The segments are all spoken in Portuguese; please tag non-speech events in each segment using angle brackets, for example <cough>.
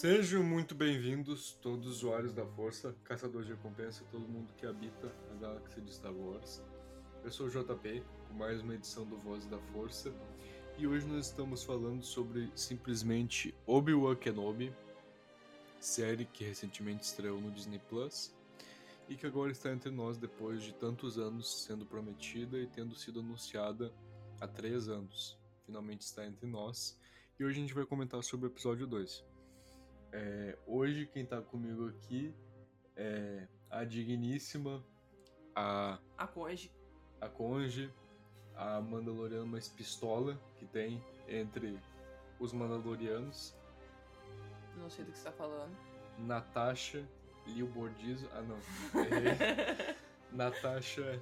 Sejam muito bem-vindos, todos os usuários da Força, caçadores de recompensa, todo mundo que habita a galáxia de Star Wars. Eu sou o JP, com mais uma edição do Voz da Força, e hoje nós estamos falando sobre simplesmente Obi-Wan Kenobi, série que recentemente estreou no Disney Plus e que agora está entre nós depois de tantos anos sendo prometida e tendo sido anunciada há três anos. Finalmente está entre nós, e hoje a gente vai comentar sobre o episódio 2. É, hoje quem tá comigo aqui é a digníssima, a, A Conge. a conge, a Mandaloriana mais pistola que tem entre os Mandalorianos, Não sei do que você tá falando. Natasha Liu Bordizo, ah não, errei. <laughs> Natasha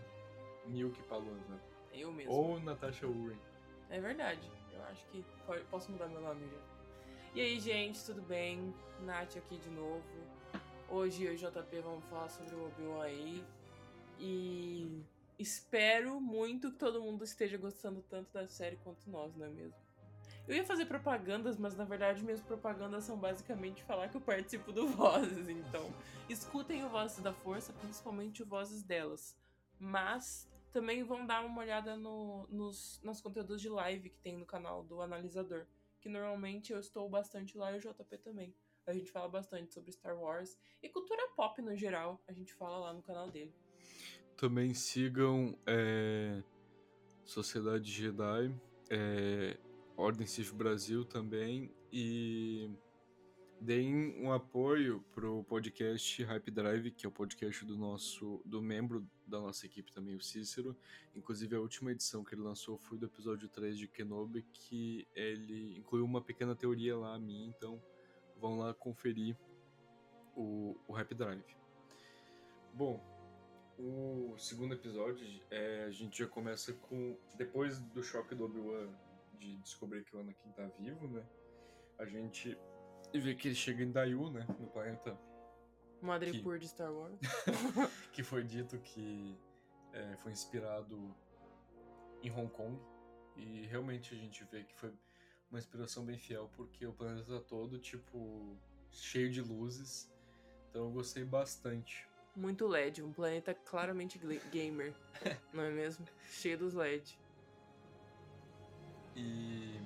Milk Palona, Eu mesmo. ou Natasha Uren. É verdade. Eu acho que posso mudar meu nome já. E aí, gente, tudo bem? Nath aqui de novo. Hoje eu e JP vamos falar sobre o Obi-Wan aí. E espero muito que todo mundo esteja gostando tanto da série quanto nós, não é mesmo? Eu ia fazer propagandas, mas na verdade minhas propagandas são basicamente falar que eu participo do <laughs> Vozes. Então, escutem o Vozes da Força, principalmente o Vozes delas. Mas também vão dar uma olhada no, nos, nos conteúdos de live que tem no canal do Analisador. Que normalmente eu estou bastante lá e o JP também. A gente fala bastante sobre Star Wars e cultura pop no geral. A gente fala lá no canal dele. Também sigam é, Sociedade Jedi, é, Ordem Sith Brasil também e deem um apoio pro podcast Hype Drive, que é o podcast do nosso do membro da nossa equipe também, o Cícero. Inclusive a última edição que ele lançou foi do episódio 3 de Kenobi, que ele incluiu uma pequena teoria lá a mim, então vão lá conferir o, o Hype Drive. Bom, o segundo episódio, é, a gente já começa com. Depois do choque do Obi-Wan de descobrir que o Anakin tá vivo, né? A gente vê que ele chega em Dayu, né? No planeta Madripoor de Star Wars. <laughs> que foi dito que é, foi inspirado em Hong Kong. E realmente a gente vê que foi uma inspiração bem fiel, porque o planeta tá todo, tipo, cheio de luzes. Então eu gostei bastante. Muito LED, um planeta claramente gamer, <laughs> não é mesmo? Cheio dos LED. E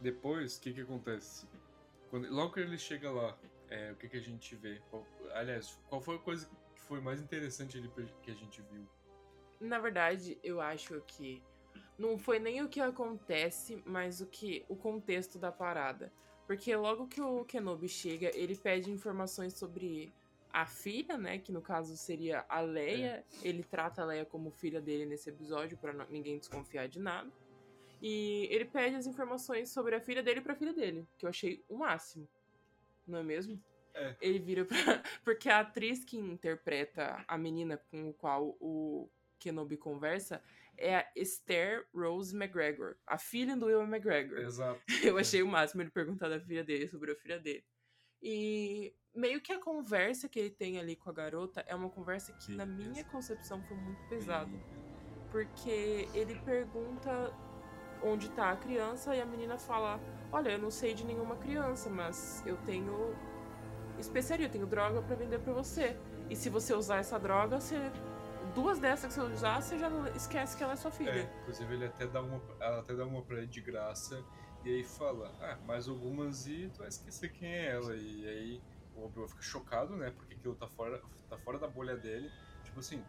depois, o que que acontece? Quando, logo que ele chega lá, é, o que que a gente vê? Qual- aliás, qual foi a coisa que foi mais interessante ali que a gente viu? Na verdade, eu acho que não foi nem o que acontece, mas o que o contexto da parada. Porque logo que o Kenobi chega, ele pede informações sobre a filha, né, que no caso seria a Leia. Ele trata a Leia como filha dele nesse episódio não- ninguém desconfiar de nada. E ele pede as informações sobre a filha dele pra filha dele, que eu achei o máximo. Não é mesmo? É. Ele vira pra... <laughs> Porque a atriz que interpreta a menina com o qual o Kenobi conversa é a Esther Rose McGregor, a filha do Ewan McGregor. Exato. <laughs> Eu achei o máximo ele perguntar da filha dele sobre a filha dele. E meio que a conversa que ele tem ali com a garota é uma conversa que, Sim, na minha concepção, foi muito pesada. Porque ele pergunta onde tá a criança e a menina fala: Olha, eu não sei de nenhuma criança, mas eu tenho especiaria, eu tenho droga pra vender pra você. E se você usar essa droga, você. Duas dessas que você usar, você já esquece que ela é sua filha. É, inclusive ele até dá uma, ela até dá uma pra ele de graça e aí fala, ah, mais algumas e tu vai esquecer quem é ela. E aí o Obi-Wan fica chocado, né, porque aquilo tá fora, tá fora da bolha dele. Tipo assim,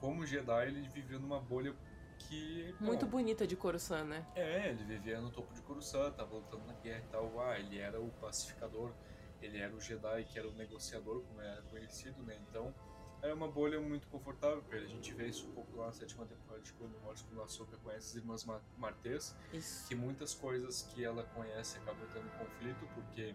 como Jedi ele vivia numa bolha que... bom, Muito bonita de Coruscant, né? É, ele vivia no topo de Coruscant, tava lutando na guerra e tal. Ah, ele era o pacificador, ele era o Jedi que era o negociador, como era conhecido, né? Então, era uma bolha muito confortável pra ele. A gente vê isso um pouco lá na sétima temporada de Clone Wars, quando a Ahsoka conhece as irmãs Ma- Martês, que muitas coisas que ela conhece acabam tendo conflito, porque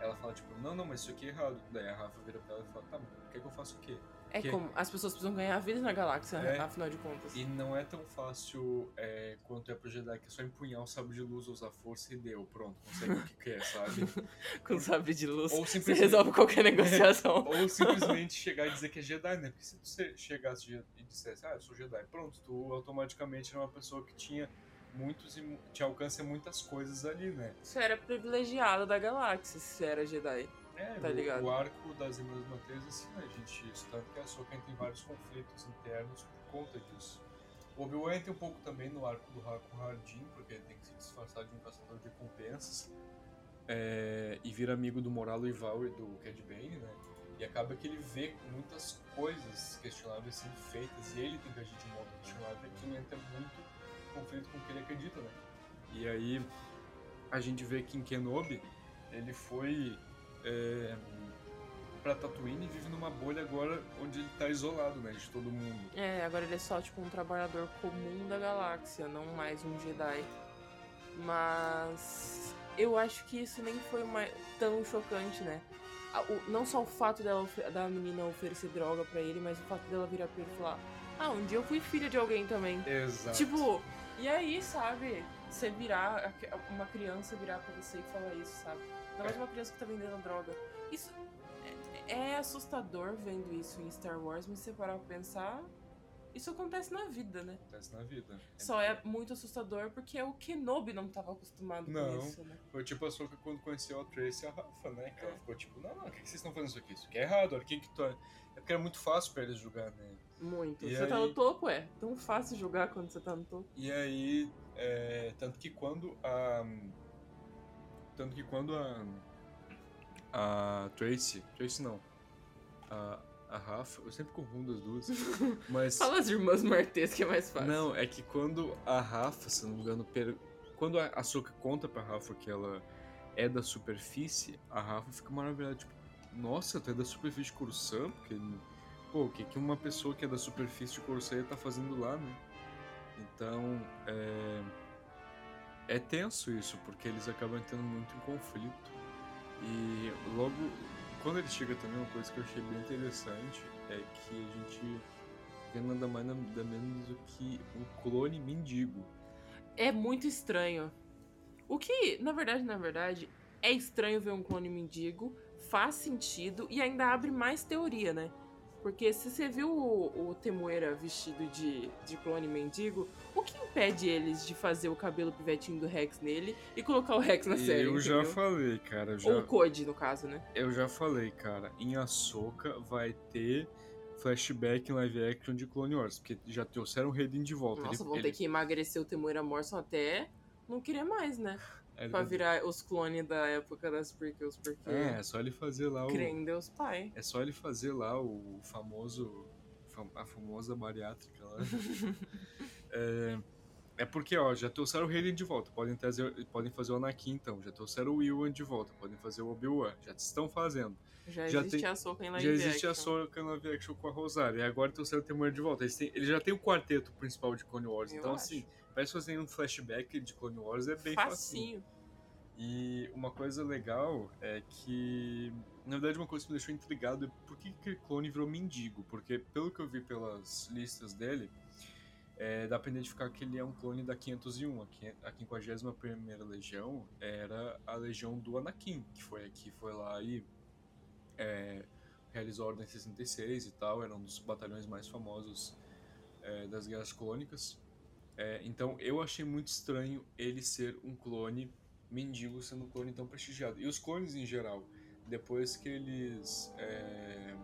ela fala, tipo, não, não, mas isso aqui é errado. Daí a Rafa vira pra ela e fala, tá, mas quer que eu faça o quê? É Que- como as pessoas precisam ganhar vida na galáxia, É. afinal de contas. E não é tão fácil é, quanto é pro Jedi, que é só empunhar o sabre de luz, usar força e deu, pronto, consegue o que quer, sabe? <laughs> Com sabre de luz, Ou você simplesmente- resolve qualquer negociação. <laughs> Ou simplesmente chegar e dizer que é Jedi, né? Porque se se- chegasse e dissesse, ah, eu sou Jedi, pronto, tu automaticamente era uma pessoa que tinha muitos e alcance a muitas coisas ali, né? Você era privilegiado da galáxia, se você era Jedi. É, Tá o- ligado. o, arco das Irmãs Mateias, assim, né, gente? Isso, tanto que a Ahsoka tem vários conflitos internos por conta disso. O Obi-Wan entra um pouco também no arco do Haku Hardin, porque ele tem que se disfarçar de um caçador de recompensas. é, e vira amigo do Moralo e do Cad Bane, né? E acaba que ele vê muitas coisas questionáveis sendo feitas e ele tem que agir de modo questionável e aquilo entra muito conflito com o que ele acredita, né? E aí a gente vê que em Kenobi ele foi é, pra Tatooine e vive numa bolha agora onde ele tá isolado, né, de todo mundo. É, agora ele é só tipo um trabalhador comum da galáxia, não mais um Jedi. Mas eu acho que isso nem foi uma- tão chocante, né? Não só o fato dela, da menina oferecer droga pra ele, mas o fato dela virar pra ele e falar: Ah, um dia eu fui filha de alguém também. Exato. Tipo, e aí, sabe? Você virar, uma criança virar pra você e falar isso, sabe? Ainda mais uma criança que tá vendendo droga. Isso é, é assustador vendo isso em Star Wars, mas se você parar pra pensar, isso acontece na vida, né? acontece na vida. Só é muito assustador porque o Kenobi não tava acostumado Não. com isso, né? Foi tipo a Soka quando conheceu a Trace e a Rafa, né? Que ela É. ficou tipo, não, não, o que vocês estão fazendo isso aqui? Isso aqui é errado, olha quem que tu é. É porque era muito fácil pra eles julgar, né? Muito. E você tá aí- no topo, é. Tão fácil jogar quando você tá no topo. E aí, é, tanto que quando a. Tanto que quando a. A Tracy. Tracy não. A, a Rafa. Eu sempre confundo as duas. <laughs> Mas. Fala as irmãs Martês que é mais fácil. Não, é que quando a Rafa, se não me engano, per... quando a Ahsoka conta pra Rafa que ela é da superfície, a Rafa fica maravilhada, tipo, nossa, tu é da superfície de Coruscant? Porque, pô, o que, que uma pessoa que é da superfície de ia tá fazendo lá, né? Então, é... é tenso isso, porque eles acabam entrando muito em conflito. E logo, quando ele chega também, uma coisa que eu achei bem interessante é que a gente vê nada mais nada menos do que um clone mendigo. É muito estranho. O que, na verdade, na verdade, é estranho ver um clone mendigo, faz sentido e ainda abre mais teoria, né? Porque se você viu o, o Temuera vestido de, de clone mendigo, o que impede eles de fazer o cabelo pivetinho do Rex nele e colocar o Rex na série? eu já entendeu? falei, cara, já, Ou o Code, no caso, né? eu já falei, cara, em Ahsoka vai ter flashback em live action de Clone Wars, porque já trouxeram o Hayden de volta. Nossa, ele, vão ele, ter que emagrecer o Temuera Morrison até não querer mais, né? Ele Pra virar os clones da época das prequels, porque... É, é só ele fazer lá o... Crê em Deus Pai. É só ele fazer lá o famoso. fam- A famosa bariátrica lá. <laughs> é, é porque, ó, já trouxeram o Hayden de volta. Podem, trazer, podem fazer o Anakin, então. Já trouxeram o Ewan de volta. Podem fazer o Obi-Wan. Já estão fazendo. Já, Já existe tem- a Soca em live já existe a action. Soca na live action com a Rosário. E agora trouxeram o Temuera de volta. Eles, têm, eles já têm o quarteto principal de Clone Wars. Eu então, acho. assim, parece fazer um flashback de Clone Wars é bem facinho. Facinho. E uma coisa legal é que, na verdade, uma coisa que me deixou intrigado é por que aquele clone virou mendigo. Porque, pelo que eu vi pelas listas dele, é, dá pra identificar que ele é um clone da 501. A quin- A 51ª Legião era a legião do Anakin, que foi aqui, foi lá e é, realizou a Ordem 66 e tal, era um dos batalhões mais famosos é, das Guerras Clônicas. É, então eu achei muito estranho ele ser um clone mendigo sendo um clone tão prestigiado. E os clones em geral, depois que eles. é,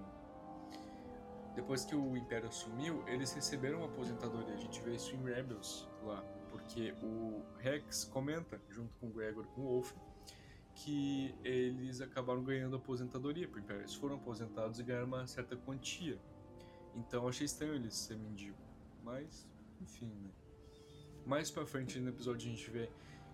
depois que o Império assumiu, eles receberam uma aposentadoria. A gente vê isso em Rebels lá, porque o Rex comenta, junto com o Gregor com o Wolf, que eles acabaram ganhando aposentadoria pro Império. Eles foram aposentados e ganharam uma certa quantia. Então achei estranho eles ser mendigo. Mas, enfim, né? Mais pra frente no episódio a gente vê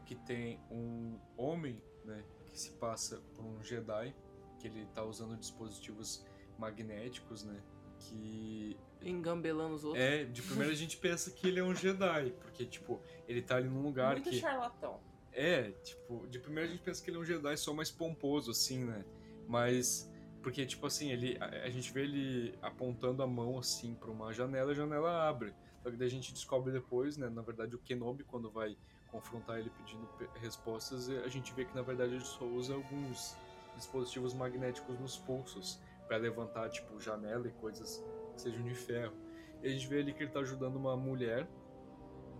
que tem um homem, né, que se passa por um Jedi, que ele tá usando dispositivos magnéticos, né, que Engambelando os outros. é, de primeira a gente pensa que ele é um Jedi, porque tipo, ele tá ali num lugar Muito que charlatão. é, tipo, de primeira a gente pensa que ele é um Jedi só mais pomposo, assim, né? Mas. Porque, tipo assim, ele, a, a gente vê ele apontando a mão, assim, pra uma janela e a janela abre. Só que daí a gente descobre depois, né? Na verdade, o Kenobi, quando vai confrontar ele pedindo pe- respostas, a gente vê que, na verdade, ele só usa alguns dispositivos magnéticos nos pulsos pra levantar, tipo, janela e coisas que sejam de ferro. E a gente vê ali que ele tá ajudando uma mulher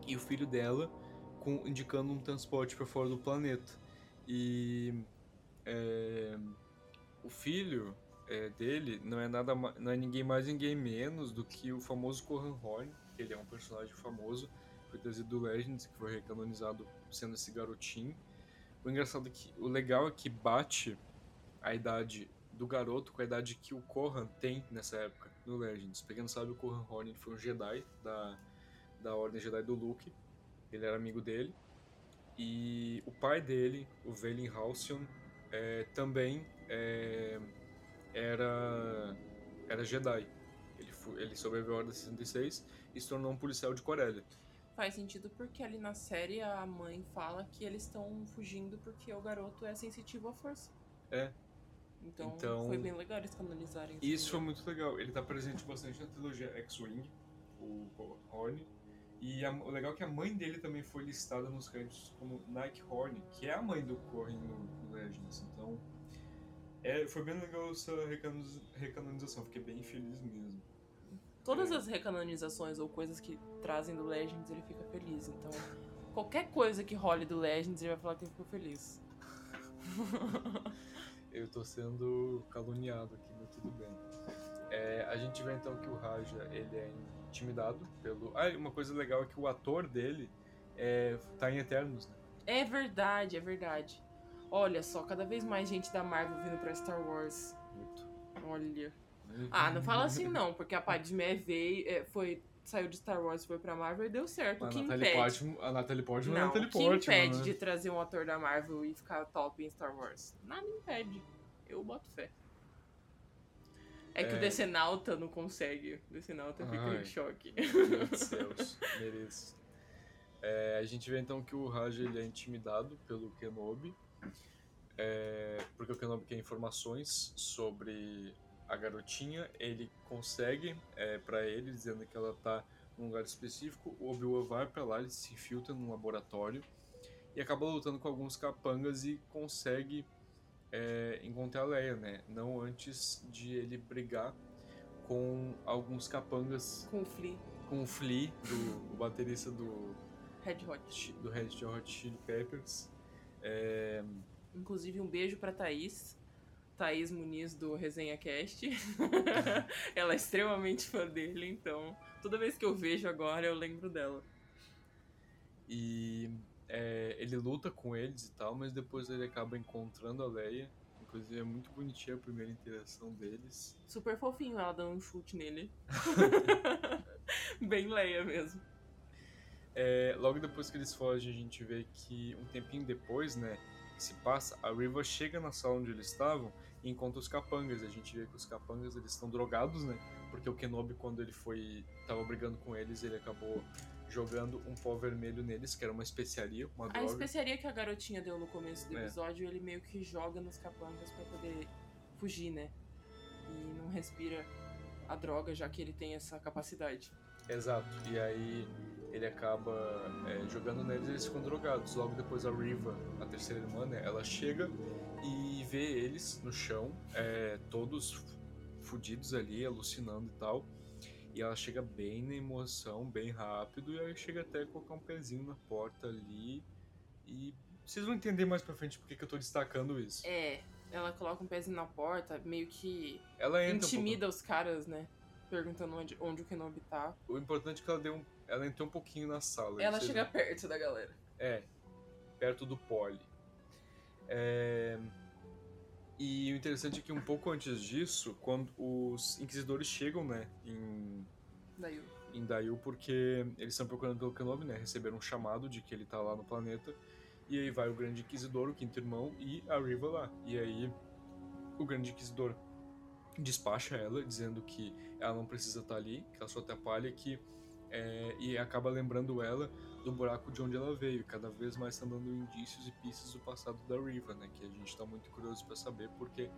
e o filho dela com, indicando um transporte para fora do planeta. E é, o filho é, dele não é nada não é ninguém mais ninguém menos do que o famoso Corran Horn, ele é um personagem famoso, foi trazido do Legends, que foi recanonizado sendo esse garotinho. O engraçado é que o legal é que bate a idade do garoto com a idade que o Corran tem nessa época no Legends. Pra quem não sabe, o Corran Horn foi um Jedi da, da Ordem Jedi do Luke. Ele era amigo dele. E o pai dele, o Valen Halcyon, é, também é, era, era Jedi. Ele, fu- ele sobreviveu à Ordem 66 e se tornou um policial de Corélia. Faz sentido porque ali na série a mãe fala que eles estão fugindo porque o garoto é sensitivo à força. É. Então, Então- foi bem legal eles canonizarem E isso foi muito legal. Ele tá presente bastante na trilogia X-Wing, o Horn. E a- o legal é que a mãe dele também foi listada nos créditos como Nike Horn, que é a mãe do Corrin no, no Legends. Então, é, foi bem legal essa recano- recanonização. Fiquei bem feliz mesmo. Todas É. as recanonizações ou coisas que trazem do Legends, ele fica feliz. Então, qualquer coisa que role do Legends, ele vai falar que ele ficou feliz. <laughs> Eu tô sendo caluniado aqui, mas tudo bem. É, a gente vê então que o Raja ele é intimidado pelo. Ah, uma coisa legal é que o ator dele é, tá em Eternos, né? É verdade, é verdade. Olha só, cada vez mais gente da Marvel vindo pra Star Wars. Muito. Olha. Ah, não fala assim não, porque a Padmé veio, é, foi, saiu de Star Wars, foi pra Marvel e deu certo. A que Natalie, impede? Portman, a Natalie Portman é a Não, Natalie o que Portman, impede né? de trazer um ator da Marvel e ficar top em Star Wars? Nada impede. Eu boto fé. É que É. o Decenalta não consegue. O Decenalta fica Ai. em choque. Meu Deus do céus, <laughs> mereço. É, a gente vê então que o Raja ele é intimidado pelo Kenobi, é, porque o Kenobi quer informações sobre a garotinha. Ele consegue é, para ele, dizendo que ela tá num lugar específico. O Obi-Wan vai para lá, ele se infiltra num laboratório e acaba lutando com alguns capangas e consegue é, encontrar a Leia, né? Não antes de ele brigar com alguns capangas Com o Flea, com o Flea, do, o baterista do, Red Hot. Do Red Hot Chili Peppers. É, Inclusive, um beijo pra Thaís. Thaís Muniz do Resenha Cast. <laughs> Ela é extremamente fã dele, então toda vez que eu vejo agora eu lembro dela. e é, ele luta com eles e tal, mas depois ele acaba encontrando a Leia. Inclusive é muito bonitinha a primeira interação deles. Super fofinho ela dando um chute nele. <laughs> <laughs> Bem Leia mesmo. É, logo depois que eles fogem, a gente vê que um tempinho depois, né, se passa, a Riva chega na sala onde eles estavam e encontra os capangas. A gente vê que os capangas eles estão drogados, né? Porque o Kenobi, quando ele foi tava brigando com eles, ele acabou jogando um pó vermelho neles, que era uma especiaria, uma A droga. especiaria que a garotinha deu no começo do É. episódio, ele meio que joga nos capangas pra poder fugir, né? E não respira a droga, já que ele tem essa capacidade. Exato. E aí ele acaba é, jogando neles e eles ficam drogados. Logo depois a Riva, a terceira irmã, né, ela chega e vê eles no chão, é, todos fudidos ali, alucinando e tal. E ela chega bem na emoção, bem rápido, e aí chega até a colocar um pezinho na porta ali. E vocês vão entender mais pra frente porque que eu tô destacando isso. É, ela coloca um pezinho na porta, meio que Ela entra um intimida os caras, né? Perguntando onde, onde o Kenobi tá. O importante é que ela deu um... ela entrou um pouquinho na sala. Ela chega perto da galera. É, perto do Poli. É, E o interessante é que um pouco antes disso, quando os inquisidores chegam, né, em, Daí o em Dail, porque eles estão procurando pelo Kenobi, né, receberam um chamado de que ele tá lá no planeta, e aí vai o Grande Inquisidor, o Quinto Irmão, e a Riva lá. E aí o Grande Inquisidor despacha ela, dizendo que ela não precisa estar ali, que ela só atrapalha, que é, e acaba lembrando ela do buraco de onde ela veio. Cada vez mais tá dando indícios e pistas do passado da Riva, né? Que a gente tá muito curioso pra saber, porque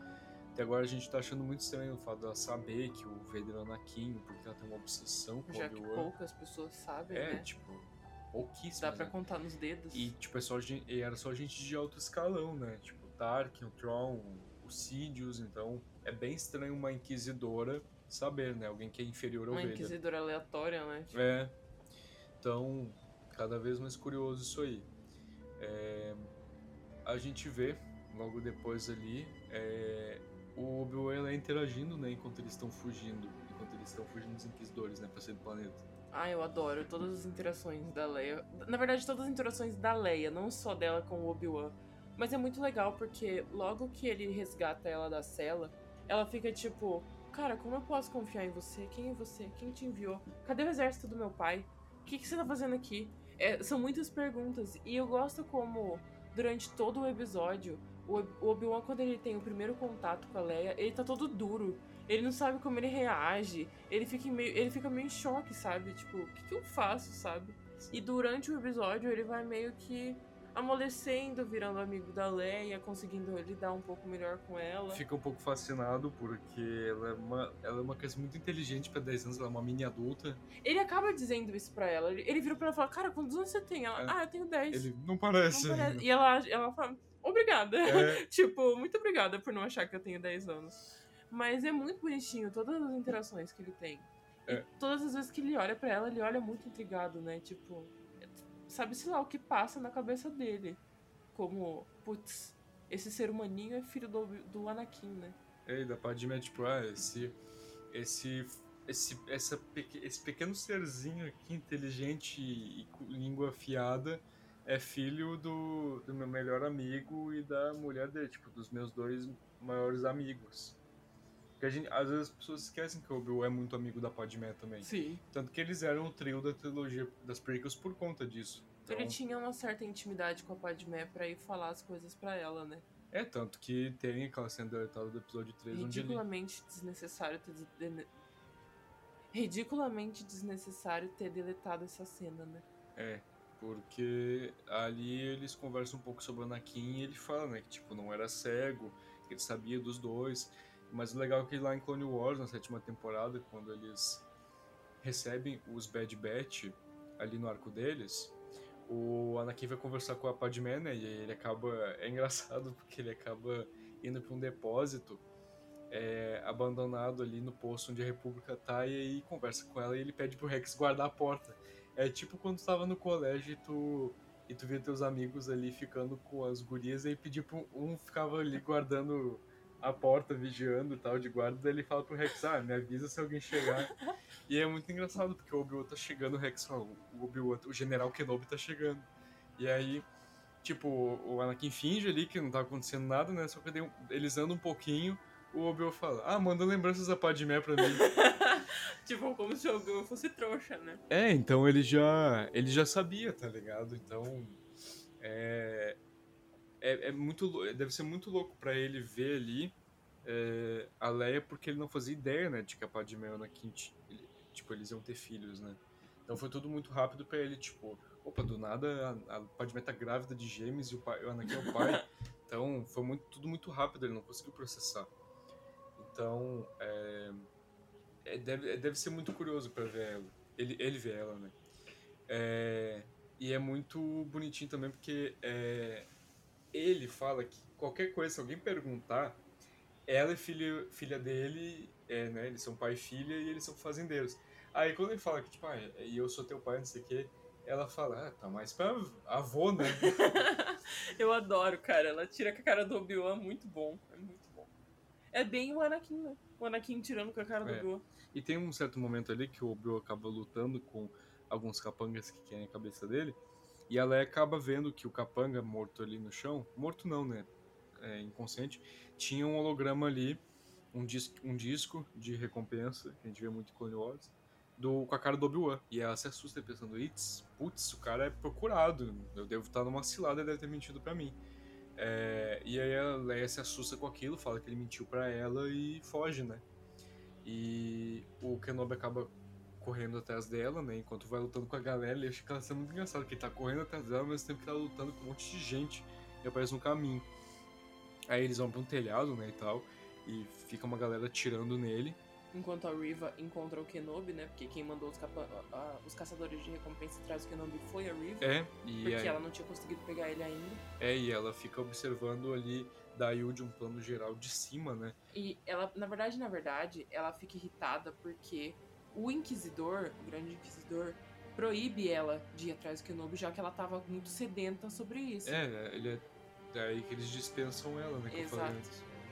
até agora a gente tá achando muito estranho o fato dela saber que o Vader é o Anakin, porque ela tem uma obsessão com o já que Obi-Wan. poucas pessoas sabem, É, né? tipo, pouquíssimas. Dá pra né? contar nos dedos. E, tipo, é só, era só gente de alto escalão, né? Tipo, Tarkin, o Tron, o Sidious, então é bem estranho uma inquisidora saber, né? Alguém que é inferior ao Uma Vader. inquisidora aleatória, né? Tipo, É. Então, cada vez mais curioso isso aí. É, a gente vê, logo depois ali, é, o Obi-Wan interagindo, né? Enquanto eles estão fugindo. Enquanto eles estão fugindo dos Inquisidores, né? Pra sair do planeta. Ah, eu adoro todas as interações da Leia. Na verdade, todas as interações da Leia, não só dela com o Obi-Wan. Mas é muito legal porque logo que ele resgata ela da cela, ela fica tipo: Cara, como eu posso confiar em você? Quem é você? Quem te enviou? Cadê o exército do meu pai? O que, que você tá fazendo aqui? É, são muitas perguntas. E eu gosto como, durante todo o episódio, o Ob- o Obi-Wan, quando ele tem o primeiro contato com a Leia, ele tá todo duro. Ele não sabe como ele reage. Ele fica meio, ele fica meio em choque, sabe? Tipo, o que, que eu faço, sabe? E durante o episódio ele vai meio que amolecendo, virando amigo da Leia, conseguindo lidar um pouco melhor com ela. Fica um pouco fascinado porque ela é uma, ela é uma criança muito inteligente pra 10 anos, ela é uma mini adulta. Ele acaba dizendo isso pra ela. Ele vira pra ela e fala: Cara, quantos anos você tem? Ela, É. ah, eu tenho 10. Ele não Não parece. parece." E ela, ela fala: Obrigada. É. <laughs> tipo, muito obrigada por não achar que eu tenho 10 anos. Mas é muito bonitinho todas as interações que ele tem. E É. todas as vezes que ele olha pra ela, ele olha muito intrigado, né? Tipo, sabe-se lá o que passa na cabeça dele. Como, putz, esse ser humaninho é filho do, do Anakin, né? É, e da Padmé, tipo, ah, esse. Esse. Esse, essa, esse pequeno serzinho aqui, inteligente e com língua afiada, é filho do, do meu melhor amigo e da mulher dele, tipo, dos meus dois maiores amigos. Porque a gente, às vezes as pessoas esquecem que o Obi-Wan é muito amigo da Padmé também. Sim. Tanto que eles eram o trio da trilogia das prequels por conta disso. Então, Ele tinha uma certa intimidade com a Padmé pra ir falar as coisas pra ela, né? É, tanto que tem aquela cena deletada do episódio 3 onde ele... Ridiculamente desnecessário ter. dene- Ridiculamente desnecessário ter deletado essa cena, né? É, porque ali eles conversam um pouco sobre o Anakin e ele fala, né, que tipo, não era cego, que ele sabia dos dois. Mas o legal é que lá em Clone Wars, na sétima temporada, quando eles recebem os Bad Batch ali no arco deles, o Anakin vai conversar com a Padmé, né, e ele acaba... <laughs> É engraçado porque ele acaba indo para um depósito é, abandonado ali no posto onde a República tá, e aí conversa com ela e ele pede pro Rex guardar a porta. É tipo quando tu no colégio e tu, e tu via teus amigos ali ficando com as gurias e aí pedia pro um ficava ali guardando a porta, vigiando e tal, de guarda, daí ele fala pro Rex, ah, me avisa se alguém chegar. e é muito engraçado, porque o Obi-Wan tá chegando, o Rex fala, o Obi-Wan, o General Kenobi tá chegando. E aí, tipo, o Anakin finge ali que não tá acontecendo nada, né, só que eles andam um pouquinho, o Obi-Wan fala, ah, manda lembranças da Padmé pra mim. <laughs> tipo, como se o Obi-Wan fosse trouxa, né? É, então ele já ele já sabia, tá ligado? Então é, é, é muito lou- deve ser muito louco pra ele ver ali é, a Leia porque ele não fazia ideia, né, de que a Padmé e Anakin ele- tipo eles iam ter filhos, né? Então foi tudo muito rápido pra ele, tipo, opa, do nada a, a Padmé tá grávida de gêmeos e o, pai, o Anakin é o pai. <laughs> então foi muito, tudo muito rápido, ele não conseguiu processar. Então, é, é, deve, é, deve ser muito curioso pra ver ela. Ele, ele ver ela, né? É, e é muito bonitinho também porque é, ele fala que qualquer coisa, se alguém perguntar, ela é filha, filha dele, é, né? Eles são pai e filha e eles são fazendeiros. Aí quando ele fala que, tipo, ah, e eu sou teu pai, não sei o quê, ela fala, ah, tá mais pra avô, né? <laughs> eu adoro, cara. Ela tira com a cara do Obi-Wan, muito bom. É muito bom. É bem o Anakin, né? O Anakin tirando com a cara do É. Obi-Wan. E tem um certo momento ali que o Obi-Wan acaba lutando com alguns capangas que querem a cabeça dele. E ela acaba vendo que o capanga morto ali no chão, morto não, né? É, inconsciente, tinha um holograma ali, um disco, um disco de recompensa, que a gente vê muito em Clone Wars, do, com a cara do Obi-Wan. E ela se assusta pensando, putz, o cara é procurado, eu devo estar numa cilada, ele deve ter mentido pra mim. É, e aí a Leia se assusta com aquilo, fala que ele mentiu pra ela e foge, né? E o Kenobi acaba correndo atrás dela, né? Enquanto vai lutando com a galera, e acho que ela é muito engraçado, que ele tá correndo atrás dela ao mesmo tempo que ela tá lutando com um monte de gente e aparece no caminho. Aí eles vão pra um telhado, né, e tal, e fica uma galera tirando nele. Enquanto a Riva encontra o Kenobi, né? Porque quem mandou os, capa- a- os caçadores de recompensa atrás do Kenobi foi a Riva. É, e Porque aí, ela não tinha conseguido pegar ele ainda. é, e ela fica observando ali Dayu de um plano geral de cima, né? E ela, na verdade, na verdade, ela fica irritada porque o Inquisidor, o grande Inquisidor, proíbe ela de ir atrás do Kenobi, já que ela tava muito sedenta sobre isso. É, ele é daí que eles dispensam ela, né? Exato.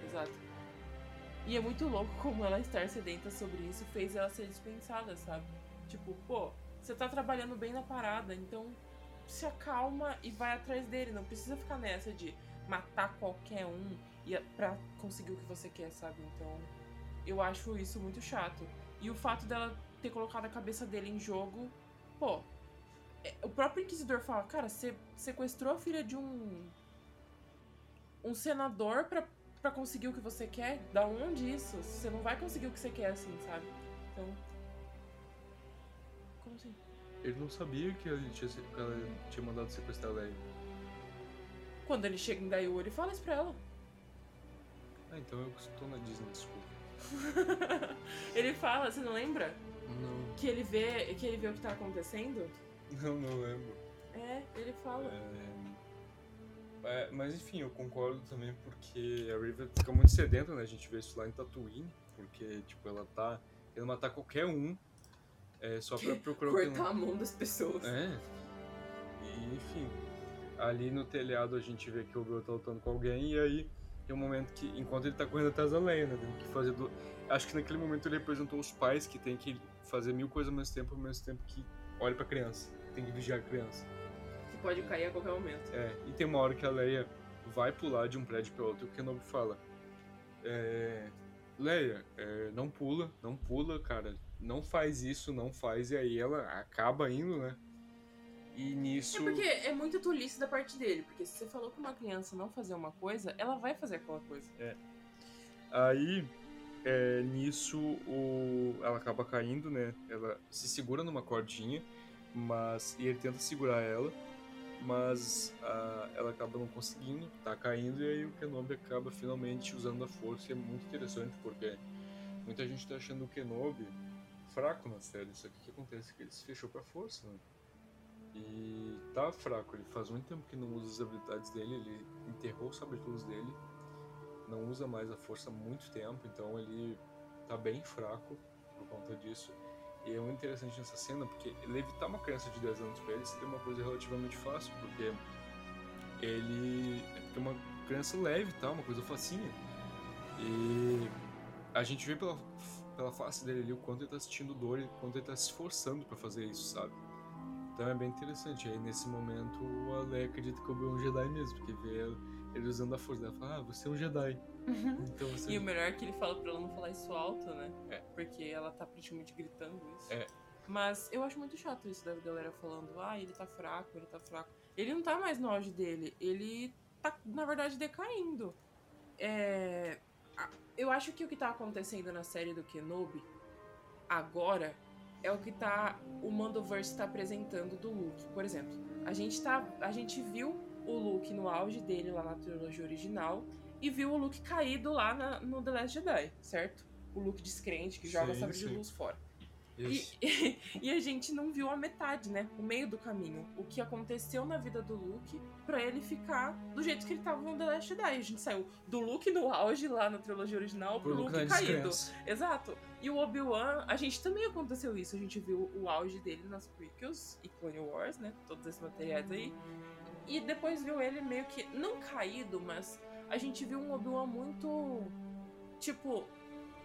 Exato. E é muito louco como ela estar sedenta sobre isso fez ela ser dispensada, sabe? Tipo, pô, você tá trabalhando bem na parada, então se acalma e vai atrás dele. Não precisa ficar nessa de matar qualquer um e pra conseguir o que você quer, sabe? Então, eu acho isso muito chato. E o fato dela ter colocado a cabeça dele em jogo, pô. é- O próprio Inquisidor fala, cara, você sequestrou a filha de um. um senador pra, pra conseguir o que você quer? Da onde isso? Você não vai conseguir o que você quer assim, sabe? Então. Como assim? Ele não sabia que ele tinha, que ela tinha mandado sequestrar a Leia. Quando ele chega em Dayu, ele fala isso pra ela. Ah, então eu estou na Disney, desculpa. <laughs> ele fala, você não lembra? Não, Que ele vê, que ele vê o que tá acontecendo? não, não lembro. É, ele fala. É, é, mas enfim, eu concordo também porque a River fica muito sedenta, né? A gente vê isso lá em Tatooine, porque, tipo, ela tá querendo matar qualquer um é, só pra <laughs> procurar Cortar a mão das pessoas. É. E, enfim, ali no telhado a gente vê que o Obi-Wan tá lutando com alguém e aí tem um momento que, enquanto ele tá correndo atrás da Leia, né? Tem que fazer do... Acho que naquele momento ele representou os pais que tem que fazer mil coisas ao mesmo tempo, ao mesmo tempo que olha pra criança. Tem que vigiar a criança. Que pode cair a qualquer momento. É, e tem uma hora que a Leia vai pular de um prédio para outro e o Kenobi fala: é, Leia, é, não pula, não pula, cara, não faz isso, não faz. E aí ela acaba indo, né? E nisso. É porque é muito tolice da parte dele, porque se você falou pra uma criança não fazer uma coisa, ela vai fazer aquela coisa. Aí, é, nisso, o... ela acaba caindo, né? Ela se segura numa cordinha, mas e ele tenta segurar ela, mas ah, ela acaba não conseguindo, tá caindo, e aí o Kenobi acaba finalmente usando a força. E é muito interessante, porque muita gente tá achando o Kenobi fraco na série, só que o que acontece é que ele se fechou pra força, né? E tá fraco, ele faz muito tempo que não usa as habilidades dele, ele enterrou o sabre de luz dele, não usa mais a força há muito tempo, então ele tá bem fraco por conta disso. E é muito interessante nessa cena, porque levitar uma criança de 10 anos pra ele seria uma coisa relativamente fácil, porque ele é uma criança leve, tá? Uma coisa facinha. E a gente vê pela, pela face dele ali o quanto ele tá sentindo dor e o quanto ele tá se esforçando pra fazer isso, sabe? Então é bem interessante. Aí nesse momento a Leia acredita que o Obi é um Jedi mesmo, porque vê ele usando a força. Ela fala, ah, você é um Jedi. Então você. E o melhor é que ele fala pra ela não falar isso alto, né? É. Porque ela tá praticamente gritando isso. É. Mas eu acho muito chato isso da galera falando, ah, ele tá fraco, ele tá fraco. Ele não tá mais no auge dele, ele tá, na verdade, decaindo. É... Eu acho que o que tá acontecendo na série do Kenobi agora é o que tá o Mandoverse tá apresentando do Luke. Por exemplo, a gente tá a gente viu o Luke no auge dele lá na trilogia original e viu o Luke caído lá na- no The Last Jedi, certo? O Luke descrente que joga Sim, sabre de luz fora. E, <laughs> e a gente não viu a metade, né? O meio do caminho. O que aconteceu na vida do Luke pra ele ficar do jeito que ele tava no The Last Jedi. A gente saiu do Luke no auge lá na trilogia original pro Por Luke caído. Exato. E o Obi-Wan, a gente também aconteceu isso. A gente viu o auge dele nas prequels e Clone Wars, né? Todos esses materiais aí. E depois viu ele meio que, não caído, mas a gente viu um Obi-Wan muito. Tipo,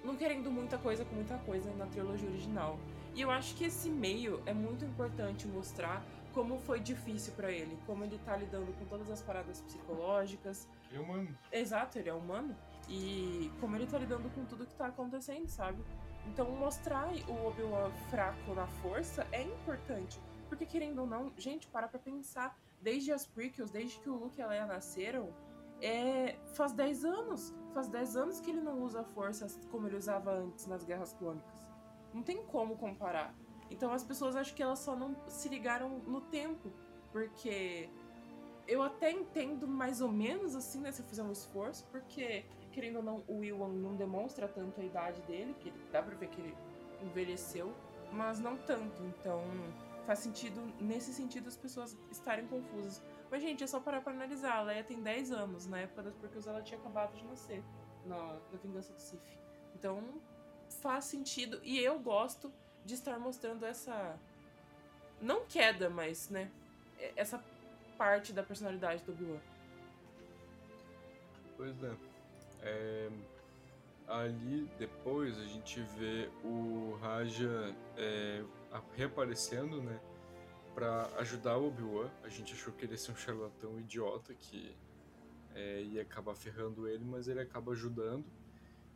não querendo muita coisa com muita coisa na trilogia original. E eu acho que esse meio é muito importante mostrar como foi difícil pra ele, como ele tá lidando com todas as paradas psicológicas, Ele é humano. Exato, ele é humano. E como ele tá lidando com tudo que tá acontecendo, sabe? Então mostrar o Obi-Wan fraco na força é importante. Porque querendo ou não, gente, para pra pensar. Desde as prequels, desde que o Luke e a Leia nasceram, é... faz 10 anos. Faz 10 anos que ele não usa a força como ele usava antes nas Guerras Clônicas. Não tem como comparar. Então as pessoas acho que elas só não se ligaram no tempo. Porque eu até entendo mais ou menos assim, né, se eu fizer um esforço, porque, querendo ou não, o Ewan não demonstra tanto a idade dele, que dá pra ver que ele envelheceu, mas não tanto. Então, faz sentido, nesse sentido, as pessoas estarem confusas. Mas, gente, é só parar pra analisar. A Leia tem 10 anos, na época das Prequels ela tinha acabado de nascer, na, na Vingança do Sith. Então, faz sentido, e eu gosto de estar mostrando essa. Não queda, mas, né? Essa parte da personalidade do Obi-Wan. Pois é. É, Ali depois a gente vê o Raja é, reaparecendo, né? Pra ajudar o Obi-Wan. A gente achou que ele ia ser um charlatão idiota que é, ia acabar ferrando ele, mas ele acaba ajudando.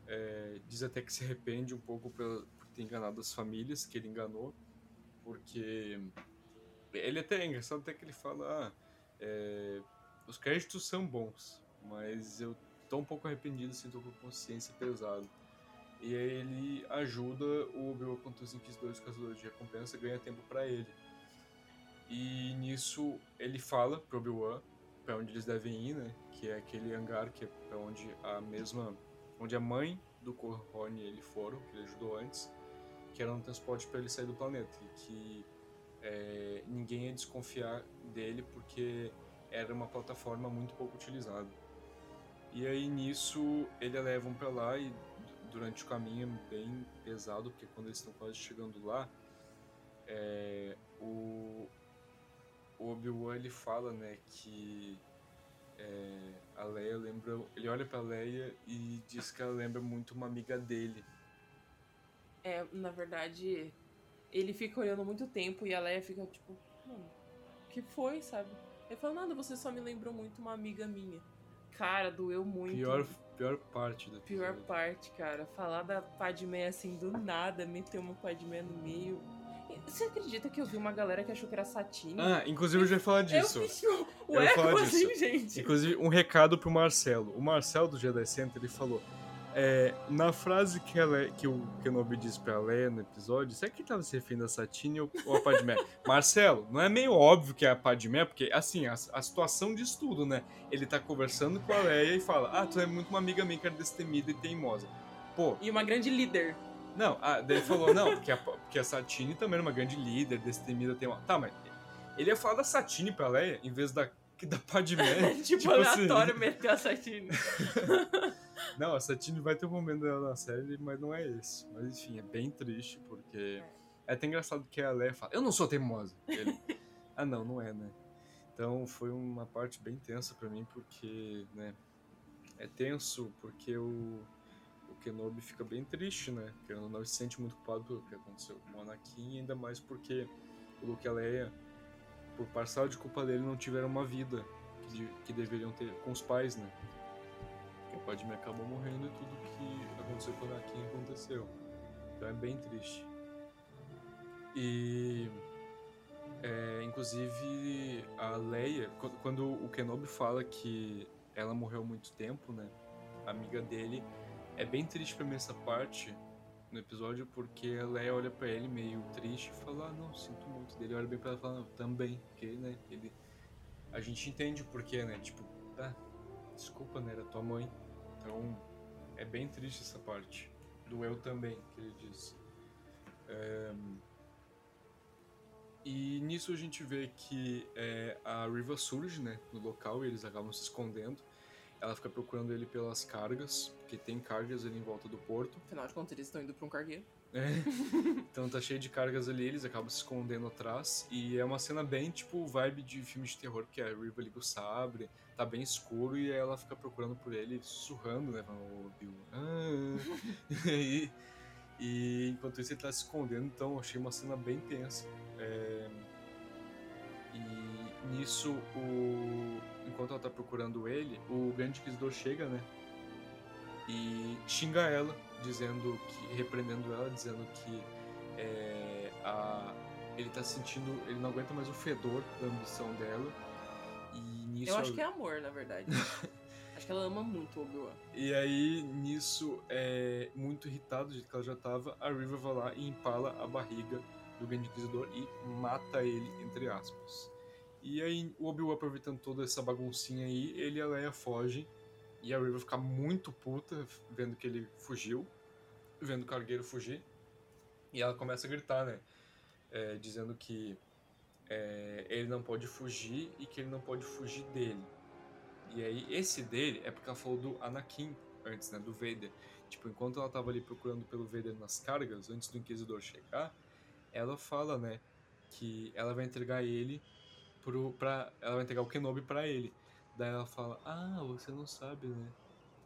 É, diz até que se arrepende um pouco por ter enganado as famílias, que ele enganou, porque ele até é engraçado até que ele fala, ah, é, os créditos são bons, mas eu tô um pouco arrependido, tô com consciência pesada. E aí ele ajuda o Obi-Wan contra os Inquisidores Caçadores de Recompensa, ganha tempo pra ele. E nisso ele fala pro Obi-Wan pra onde eles devem ir, né? Que é aquele hangar que é pra onde a mesma... Onde a mãe do Corrone ele foram, que ele ajudou antes, que era um transporte pra ele sair do planeta. E que é, ninguém ia desconfiar dele porque era uma plataforma muito pouco utilizada. E aí nisso ele levam pra lá e durante o caminho é bem pesado, porque quando eles estão quase chegando lá, é, o, o Obi-Wan ele fala, né, que é, a Leia lembra, ele olha pra Leia e diz que ela lembra muito uma amiga dele. É, na verdade, ele fica olhando muito tempo e a Leia fica tipo, mano, o que foi, sabe? Ele fala, nada, você só me lembrou muito uma amiga minha. Cara, doeu muito. Pior, pior parte do Pior parte, cara. Falar da Padmé assim do nada, meter uma Padmé no meio. Você acredita que eu vi uma galera que achou que era Satine? Ah, inclusive eu já ia falar disso. Eu fiz tipo, Eu falar como disso. assim, gente? Inclusive, um recado pro Marcelo. O Marcelo do Jedi Center, ele falou... é, na frase que, ela, que o Kenobi disse pra Leia no episódio, será que ele tava se referindo a Satine ou, ou a Padmé? <laughs> Marcelo, não é meio óbvio que é a Padmé? Porque, assim, a, a situação diz tudo, né? Ele tá conversando com a Leia e fala, ah, tu é muito uma amiga minha que era destemida e teimosa. Pô, E uma grande líder. Não, ah, daí ele falou, não, porque a, porque a Satine também era uma grande líder, destemida, teimosa. Tá, mas ele ia falar da Satine pra Leia em vez da, da Padmé. <laughs> tipo, assim, aleatório meter a Satine. <laughs> Não, a Satine vai ter um momento dela na série, mas não é esse. Mas enfim, é bem triste, porque. É até engraçado que a Leia fala, eu não sou teimosa. Ele, <laughs> ah não, não é, né? Então foi uma parte bem tensa pra mim, porque, né? É tenso, porque o, o Kenobi fica bem triste, né? Porque ele não se sente muito culpado pelo que aconteceu com o Anakin, ainda mais porque o Luke e a Leia, por parcela de culpa dele, não tiveram uma vida que, que deveriam ter com os pais, né? Porque o Padme acabou morrendo e tudo que aconteceu com o Anakin aconteceu. Então é bem triste. E. é, inclusive, a Leia, qu- quando o Kenobi fala que ela morreu há muito tempo, né? A amiga dele. É bem triste pra mim essa parte, no episódio porque a Leia olha pra ele meio triste e fala, ah, não, sinto muito. Ele olha bem pra ela e fala, não, também, porque, né, ele... A gente entende o porquê, né, tipo, tá, desculpa, né, era tua mãe. Então, é bem triste essa parte. Do eu também, que ele diz. E nisso a gente vê que é, a Riva surge, né, no local e eles acabam se escondendo. Ela fica procurando ele pelas cargas, porque tem cargas ali em volta do porto. Afinal de contas, eles estão indo pra um cargueiro. É. <laughs> Então tá cheio de cargas ali, eles acabam se escondendo atrás. E é uma cena bem tipo vibe de filme de terror, que a Riva liga o sabre, tá bem escuro e ela fica procurando por ele, sussurrando, né? "Ô, Bill. Ah. <laughs> e, e enquanto isso ele tá se escondendo, então eu achei uma cena bem tensa. É, E nisso, o... enquanto ela tá procurando ele, o grande inquisidor chega, né? E xinga ela, dizendo que. repreendendo ela, dizendo que é, a, ele tá sentindo. ele não aguenta mais o fedor da ambição dela. E nisso. Eu acho a- que é amor, na verdade. <laughs> acho que ela ama muito o Obi-Wan. E aí, nisso, é, muito irritado do jeito que ela já tava, a River vai lá e empala a barriga do Grande Inquisidor e mata ele, entre aspas. E aí, o Obi-Wan aproveitando toda essa baguncinha aí, ele e a Leia fogem. E a River fica muito puta vendo que ele fugiu, vendo o cargueiro fugir. E ela começa a gritar, né? É, dizendo que é, ele não pode fugir e que ele não pode fugir dele. E aí, esse dele é porque ela falou do Anakin antes, né? Do Vader. Tipo, enquanto ela tava ali procurando pelo Vader nas cargas, antes do Inquisidor chegar, ela fala, né? Que ela vai entregar ele pro, pra. Ela vai entregar o Kenobi pra ele. Daí ela fala: Ah, você não sabe, né?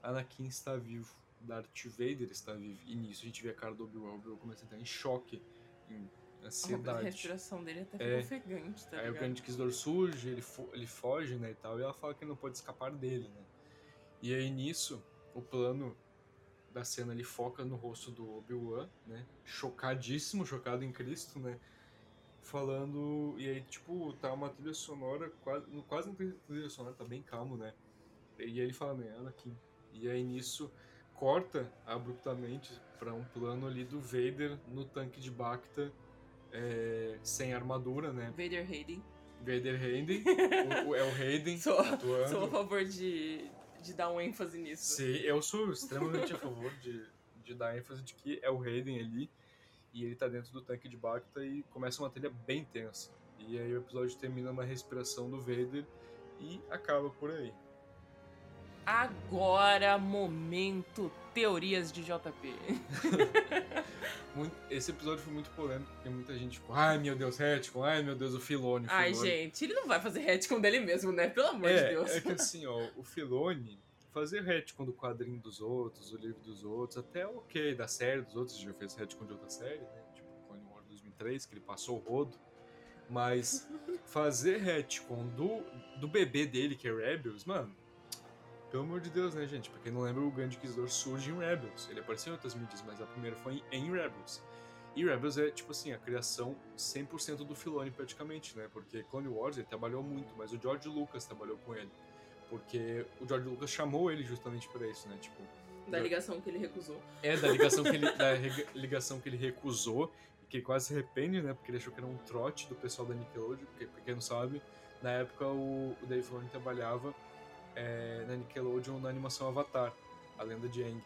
Anakin está vivo. Darth Vader está vivo. E nisso a gente vê a cara do Obi-Wan. O Obi-Wan começa a entrar em choque, em A ansiedade. respiração dele até É. ofegante, tá Aí o ligado? Grande Inquisidor surge, ele, fo- ele foge, né, e tal, e ela fala que não pode escapar dele, né. E aí nisso, o plano da cena ele foca no rosto do Obi-Wan, né, chocadíssimo, chocado em Cristo, né, falando, e aí tipo, tá uma trilha sonora, quase, quase não tem trilha sonora, tá bem calmo, né, e aí ele fala, né, Anakin, e aí nisso corta abruptamente pra um plano ali do Vader no tanque de Bacta, é, sem armadura, né, Vader Hayden. Vader Hayden, o, o- é o Hayden <laughs> Sou, atuando. sou a favor de, de dar um ênfase nisso. Sim, eu sou extremamente a favor de, de dar ênfase de que é o Hayden ali e ele tá dentro do tanque de Bacta e começa uma trilha bem tensa. E aí o episódio termina na respiração do Vader e acaba por aí. Agora, momento teorias de JP. <laughs> Esse episódio foi muito polêmico, porque muita gente ficou, ai meu Deus, Retcon, ai meu Deus, o Filone. Ai, Filone." gente, ele não vai fazer retcon dele mesmo, né? Pelo amor é, de Deus. É que assim, ó, o Filone fazer retcon do quadrinho dos outros, do livro dos outros, até ok, da série dos outros, já fez retcon de outra série, né? Tipo Clone Wars 2003, que ele passou o rodo. Mas <laughs> fazer retcon do, do bebê dele, que é Rebels, mano, pelo amor de Deus, né, gente? Pra quem não lembra, o Grande Inquisidor surge em Rebels. Ele apareceu em outras mídias, mas a primeira foi em, Rebels. E Rebels é, tipo assim, a criação 100% do Filoni, praticamente, né? Porque Clone Wars ele trabalhou muito, mas o George Lucas trabalhou com ele. Porque o George Lucas chamou ele justamente pra isso, né? Tipo, Da ligação que ele recusou. é da ligação que ele, <laughs> da ligação que ele recusou e que ele quase se arrepende, né? Porque ele achou que era um trote do pessoal da Nickelodeon. Porque, pra quem não sabe, na época o, o Dave Filoni trabalhava é, na Nickelodeon na animação Avatar, a lenda de Aang.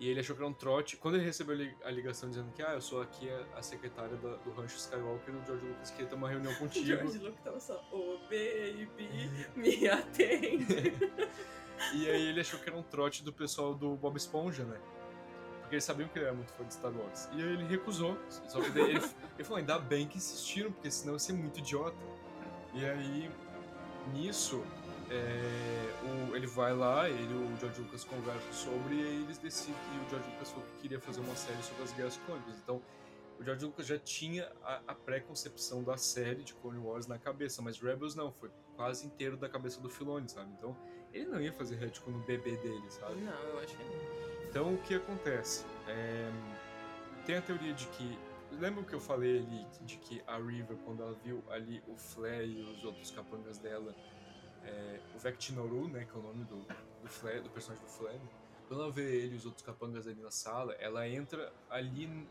E ele achou que era um trote. Quando ele recebeu a li- a ligação dizendo que, ah, eu sou aqui a, secretária da- do Rancho Skywalker, o George Lucas queria ter uma reunião <laughs> O contigo. George Lucas tava só, oh baby, me <laughs> atende. <laughs> E aí ele achou que era um trote do pessoal do Bob Esponja, né? Porque eles sabiam que ele era muito fã de Star Wars. E aí ele recusou. Só que daí ele, ele falou, ainda bem que insistiram, porque senão ia ser muito idiota. E aí, nisso, é, o- ele vai lá, ele e o George Lucas conversam sobre, e aí eles decidem, e o George Lucas falou que queria fazer uma série sobre as Guerras Clônicas. Então, o George Lucas já tinha a, a pré-concepção da série de Clone Wars na cabeça, mas Rebels não, foi quase inteiro da cabeça do Filoni, sabe? Então, ele não ia fazer retcon no bebê dele, sabe? Não, eu acho que não. Então, o que acontece? É, tem a teoria de que. Lembra o que eu falei ali de que a Riva, quando ela viu ali o Flare e os outros capangas dela, é, o Vectinoru, né, que é o nome do, do Flare, do personagem do Flare, quando ela vê ele e os outros capangas ali na sala, ela entra ali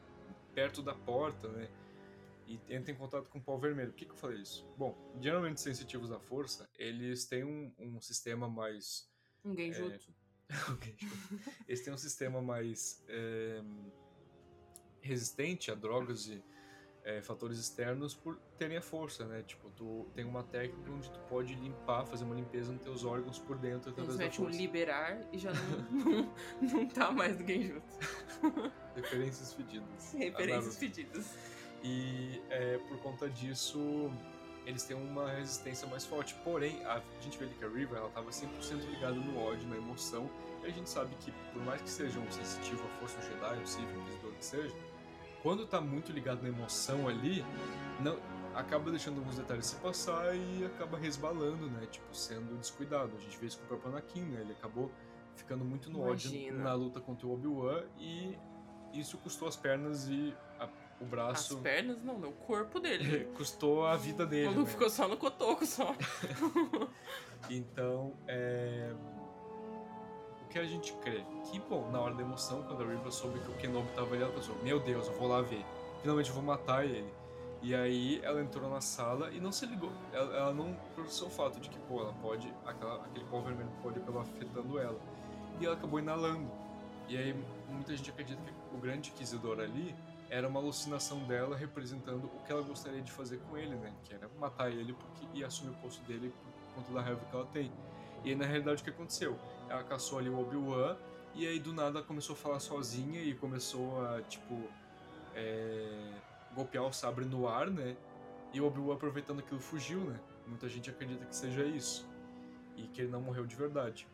perto da porta, né? E entra em contato com o pau vermelho. Por que, que eu falei isso? Bom, geralmente sensitivos à força, eles têm um, um sistema mais. Um genjutsu. <laughs> Ok. Eles têm um sistema mais é, resistente a drogas e é, fatores externos por terem a força, né? Tipo, tu tem uma técnica onde tu pode limpar, fazer uma limpeza nos teus órgãos por dentro através Eles da metem o força. liberar e já não, <laughs> não, não tá mais no genjutsu. Referências fedidas. <laughs> Referências Ah, pedidas. E é, por conta disso, eles têm uma resistência mais forte. Porém, a gente vê ali que a Riva ela estava 100% ligada no ódio, na emoção. E a gente sabe que, por mais que seja um sensitivo à força, um Jedi, um Sith, um Inquisidor que seja, quando tá muito ligado na emoção ali, não acaba deixando alguns detalhes se passar e acaba resbalando, né? Tipo, sendo descuidado. A gente vê isso com o próprio Anakin, né? Ele acabou ficando muito no ódio Imagina. na luta contra o Obi-Wan e isso custou as pernas e a- o As braço. pernas não, né? O corpo dele. <laughs> custou a vida dele. Quando né? ficou só no cotoco só. <laughs> Então, é... que a gente crê? Que, bom, na hora da emoção, quando a Riva soube que o Kenobi tava ali, ela pensou, meu Deus, eu vou lá ver. Finalmente eu vou matar ele. E aí ela entrou na sala e não se ligou. Ela, ela não processou o fato de que, pô, ela pode, aquela, aquele pó vermelho pode acabar afetando ela. E ela acabou inalando. E aí muita gente acredita que o grande inquisidor ali era uma alucinação dela representando o que ela gostaria de fazer com ele, né? Que era matar ele porque ia assumir o posto dele por conta da raiva que ela tem. E na realidade, o que aconteceu? Ela caçou ali o Obi-Wan e aí do nada começou a falar sozinha e começou a, tipo, é, golpear o sabre no ar, né? E o Obi-Wan aproveitando aquilo fugiu, né? Muita gente acredita que seja isso. E que ele não morreu de verdade.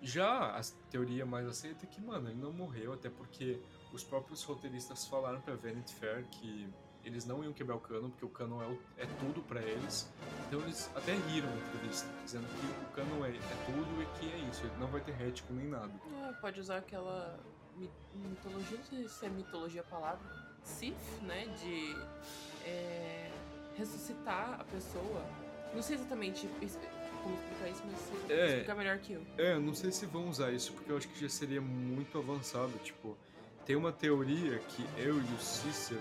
Já a teoria mais aceita é que, mano, ele não morreu, até porque os próprios roteiristas falaram pra Vanity Fair que eles não iam quebrar o cano, porque o cano é, o- é tudo pra eles. Então eles até riram na entrevista, dizendo que o cano é, é tudo e que é isso, ele não vai ter rético nem nada. É, pode usar aquela mi- mitologia, não sei se é mitologia a palavra, Sith, né? De é, ressuscitar a pessoa. Não sei exatamente como explicar isso, mas você É. explicar melhor que eu. É, eu não sei se vão usar isso, porque eu acho que já seria muito avançado. Tipo, tem uma teoria que eu e o Cícero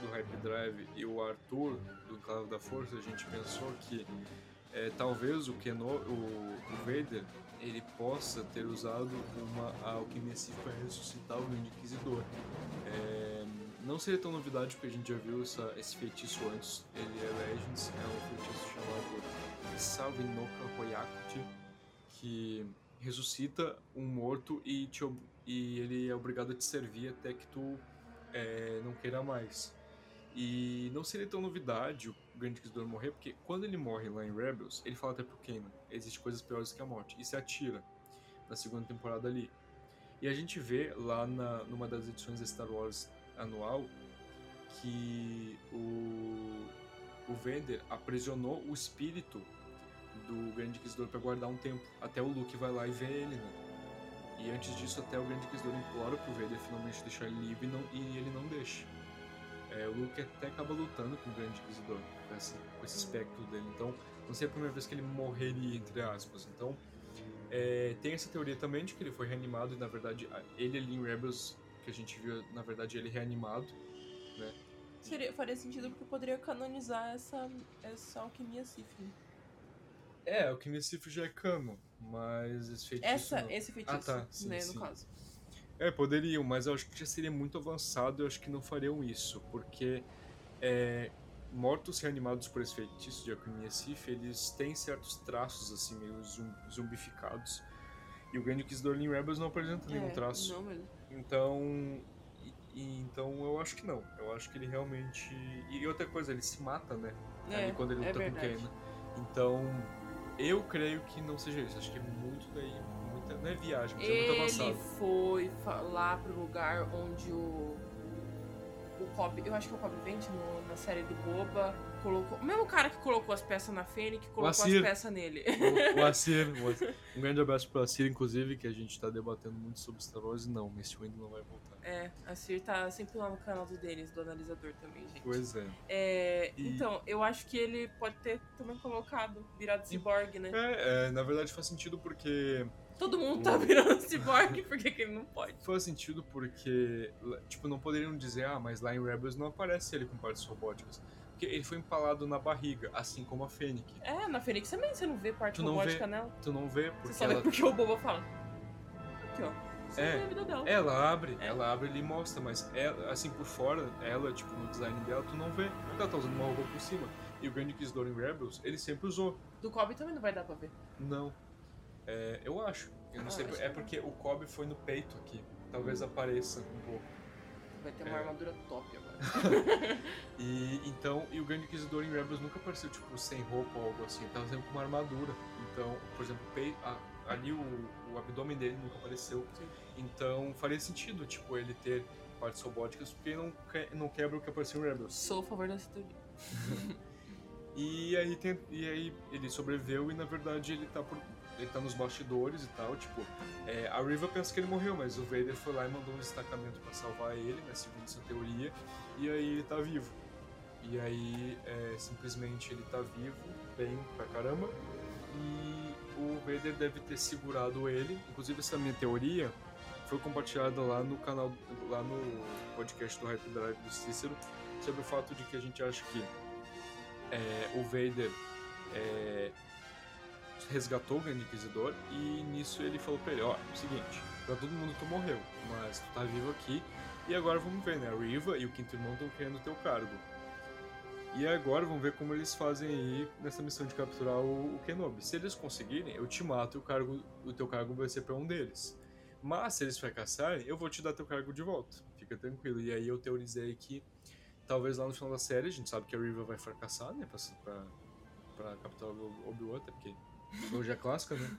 do Hype Drive e o Arthur do Enclave da Força, a gente pensou que é, talvez o Keno, o, o Vader, ele possa ter usado uma alquimia para ressuscitar o Grande Inquisidor. É, não seria tão novidade, porque a gente já viu essa- esse feitiço antes. Ele é Legends, é um feitiço chamado Salve Noka Hoyakuti, que ressuscita um morto e, te e ele é obrigado a te servir até que tu é, não queira mais. E não seria tão novidade o Grande Inquisidor morrer, porque quando ele morre lá em Rebels, ele fala até pro Kanan, existe coisas piores que a morte, e se atira na segunda temporada ali. E a gente vê lá na, numa das edições da Star Wars anual que o, o aprisionou o espírito do Grande Inquisidor para guardar um tempo, até o Luke vai lá e vê ele, né? E antes disso, até o Grande Inquisidor implora pro Vader finalmente deixar ele livre e, não, e ele não deixa. É, o Luke até acaba lutando com o Grande Inquisidor, com esse, com esse espectro dele. Então, não sei a primeira vez que ele morreria, entre aspas. Então, é, tem essa teoria também de que ele foi reanimado e, na verdade, a- ele ali em Rebels, que a gente viu, na verdade, ele reanimado, né? Seria, faria sentido porque poderia canonizar essa, essa alquimia né? É, o que Sif já é cano, mas esse feitiço... Essa, não. esse feitiço, Ah, tá, sim, né, sim. no caso. É, poderiam, mas eu acho que já seria muito avançado, eu acho que não fariam isso, porque é, mortos reanimados por esse feitiço de alquimia Sif, eles têm certos traços, assim, meio zum- zumbificados, e o Grande Inquisidor em Rebels não apresenta nenhum É, traço. Não mesmo. Então, e- e- então eu acho que não, eu acho que ele realmente... E outra coisa, ele se mata, né, É, ali quando ele é luta com verdade. Kanan. Então, eu creio que não seja isso, acho que é muito daí, não é viagem, mas é muito Ele avançado. foi fa- lá pro lugar onde o. O Cobb, eu acho que é o Cobb Vent no- na série do Boba, colocou. O mesmo cara que colocou as peças na Fênix, colocou as peças nele. O, <laughs> o Assir. um grande abraço pro Assir, inclusive, que a gente tá debatendo muito sobre Star Wars não, Mace Windu não vai voltar. É, a Sir tá sempre lá no canal do Denis, do analisador também, gente. Pois é. É, E- Então, eu acho que ele pode ter também colocado, virado cyborg, né? É, é, na verdade faz sentido porque Todo mundo tá virando cyborg, <laughs> por que, que ele não pode? Faz sentido porque, tipo, não poderiam dizer, ah, mas lá em Rebels não aparece ele com partes robóticas. Porque ele foi empalado na barriga, assim como a Fennec. É, na Fênix também você não vê parte Tu não robótica vê, nela. Tu não vê, Você porque só ela, vê porque o Boba fala. Aqui, ó. Você É, vê a vida dela. ela abre, É. ela abre e mostra, mas ela, assim por fora, ela, tipo, no design dela, tu não vê. Ela tá usando uma roupa por cima. E o Grande Inquisidor em Rebels, ele sempre usou. Do Cobb também não vai dar pra ver. Não. É, eu acho. Eu não Ah, sei. É que porque o Cobb foi no peito aqui. Talvez apareça um pouco. Vai ter uma É. armadura top agora. <laughs> E então, e o Grande Inquisidor em Rebels nunca apareceu tipo sem roupa ou algo assim, ele tava sempre com uma armadura. Então, por exemplo, pei- a- ali o, o abdômen dele nunca apareceu. Sim. Então, faria sentido tipo ele ter partes robóticas porque não, que- não quebra o que apareceu em Rebels. Sou a favor dessa teoria. <laughs> E aí, tem, e aí ele sobreviveu e na verdade ele tá por. Ele tá nos bastidores e tal, tipo, é, a Riva pensa que ele morreu, mas o Vader foi lá e mandou um destacamento pra salvar ele, né, segundo essa teoria, e aí ele tá vivo. E aí, é, simplesmente ele tá vivo, bem pra caramba, e o Vader deve ter segurado ele. Inclusive, essa minha teoria foi compartilhada lá no canal, lá no podcast do Hype Drive do Cícero, sobre o fato de que a gente acha que é, o Vader é, resgatou o Grande Inquisidor e nisso ele falou pra ele, ó, é o seguinte, pra todo mundo tu morreu, mas tu tá vivo aqui e agora vamos ver, né, a Riva e o Quinto Irmão estão querendo teu cargo. E agora vamos ver como eles fazem aí nessa missão de capturar o, o Kenobi. Se eles conseguirem, eu te mato e o, cargo, o teu cargo vai ser pra um deles. Mas se eles fracassarem, eu vou te dar teu cargo de volta. Fica tranquilo. E aí eu teorizei que talvez lá no final da série, a gente sabe que a Riva vai fracassar, né? Pra, pra, pra capturar o Obi-Wan, até porque hoje é clássica, né?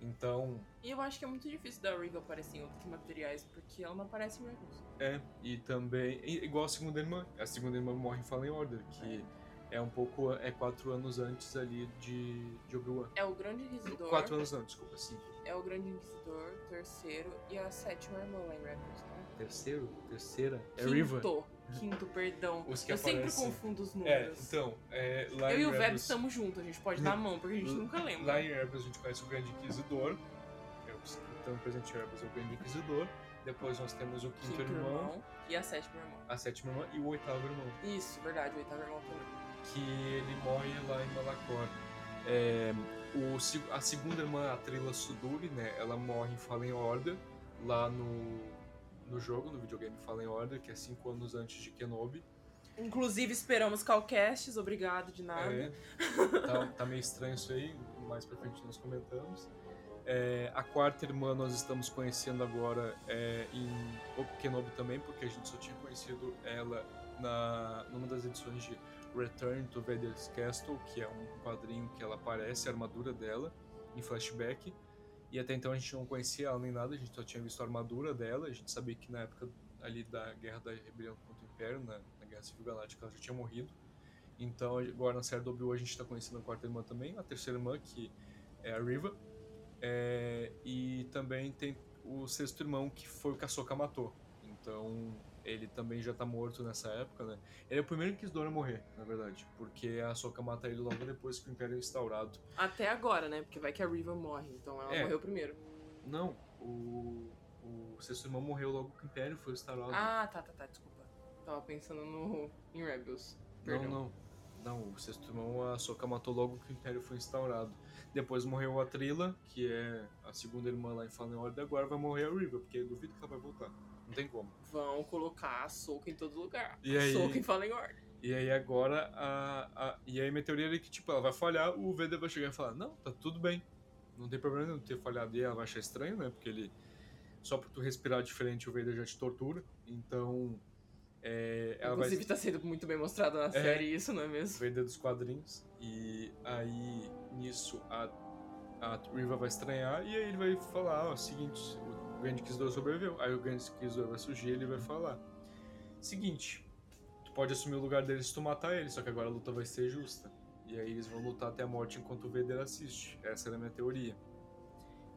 Então, E eu acho que é muito difícil da Riva aparecer em outros materiais, porque ela não aparece em Rebels. é. E também, igual a segunda irmã. A segunda irmã morre em Fallen Order, que é um pouco. É quatro anos antes ali de, de Obi-Wan. É o Grande Inquisidor, Quatro anos não, desculpa, cinco. é o Grande Inquisidor, terceiro e a sétima irmã lá em Rebels, né? Terceiro? Terceira? É Quinto, Riva? Quinto, perdão. Os que eu sempre aparecem. confundo os É, números. então, é, lá eu e o Veb Rebels- estamos juntos, a gente pode dar a mão, porque a gente nunca lembra. Lá em Rebels a gente conhece o Grande Inquisidor. É o presente em Rebels é o Grande Inquisidor. Depois nós temos o quinto, Quinto irmão, irmão e a sétima irmã. a sétima irmã e o oitavo irmão. Isso, verdade, o oitavo irmão também. Que ele morre lá em Malacor. É, o, a segunda irmã, a Trila Suduri, né? Ela morre em Fallen Order, lá no, no jogo, no videogame Fallen Order, que é cinco anos antes de Kenobi. Inclusive, esperamos calcasts, obrigado de nada. É, <laughs> tá, tá meio estranho isso aí, mais pra frente nós comentamos. É, a quarta irmã nós estamos conhecendo agora é, em Kenobi também, porque a gente só tinha conhecido ela na, numa das edições de Return to Vader's Castle, que é um quadrinho que ela aparece, a armadura dela, em flashback. E até então a gente não conhecia ela nem nada, a gente só tinha visto a armadura dela, a gente sabia que na época ali da Guerra da Rebelião contra o Império, na, na Guerra Civil Galáctica, ela já tinha morrido. Então agora na série do Obi-Wan a gente tá conhecendo a quarta irmã também, a terceira irmã, que é a Riva. É, e também tem o sexto irmão, que foi o que a Ahsoka matou. Então ele também já tá morto nessa época, né? Ele é o primeiro Inquisidor a morrer, na verdade, porque a Ahsoka mata ele logo depois que o Império é instaurado. Até agora, né? Porque vai que a Riva morre, então ela É. morreu primeiro. Não, o, o sexto irmão morreu logo que o Império foi instaurado. Ah, tá, tá, tá, desculpa. Tava pensando no em Rebels. não, Perdão. não. Não, o sexto irmão a Ahsoka matou logo que o Império foi instaurado. Depois morreu a Trila, que é a segunda irmã lá em Fallen Order, agora vai morrer a Riva, porque eu duvido que ela vai voltar. Não tem como. Vão colocar a soca em todo lugar. E aí? Soca em Fallen Order. E aí agora a, a e aí minha teoria é que tipo ela vai falhar, o Vader vai chegar e falar: "Não, tá tudo bem. Não tem problema nenhum ter falhado". E ela vai achar estranho, né? Porque ele só por tu respirar diferente o Vader já te tortura. Então é, ela vai Inclusive tá sendo muito bem mostrado na série isso, não é mesmo? Vader dos quadrinhos. E aí nisso a a Riva vai estranhar e aí ele vai falar: "Ó, seguinte, o Grande Inquisidor sobreviveu". Aí o Grande Inquisidor vai surgir e ele vai falar: "Seguinte, tu pode assumir o lugar dele se tu matar ele, só que agora a luta vai ser justa. E aí eles vão lutar até a morte enquanto o Vader assiste. Essa era a minha teoria.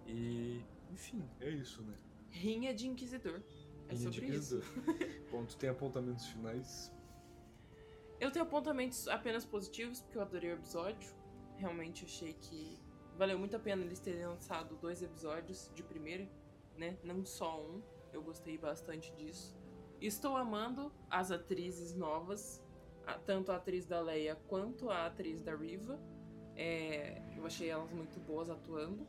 E, enfim, é isso, né? Rinha de Inquisidor. É Linha de sobre isso. Inquisidor. <laughs> Bom, tu tem apontamentos finais? Eu tenho apontamentos apenas positivos, porque eu adorei o episódio. Realmente achei que Valeu muito a pena eles terem lançado dois episódios de primeira, né? Não só um. Eu gostei bastante disso. Estou amando as atrizes novas, tanto a atriz da Leia quanto a atriz da Riva. É, eu achei elas muito boas atuando.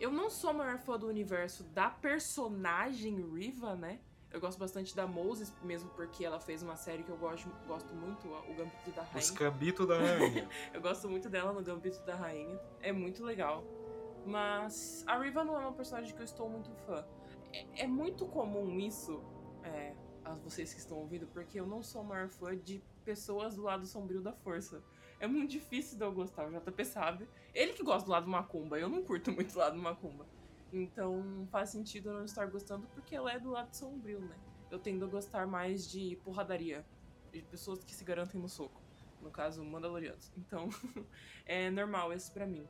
Eu não sou a maior fã do universo da personagem Riva, né? Eu gosto bastante da Moses, mesmo porque ela fez uma série que eu gosto, gosto muito, o Gambito da Rainha. Os cabitos da rainha. <laughs> Eu gosto muito dela no Gambito da Rainha. É muito legal. Mas a Riva não é uma personagem que eu estou muito fã. É, é muito comum isso, é, a vocês que estão ouvindo, porque eu não sou a maior fã de pessoas do lado sombrio da força. É muito difícil de eu gostar, o JP sabe. Ele que gosta do lado macumba, eu não curto muito o lado macumba. Então faz sentido eu não estar gostando porque ela é do lado sombrio, né? Eu tendo a gostar mais de porradaria, de pessoas que se garantem no soco. No caso, Mandalorianos. Então, <laughs> é normal esse pra mim.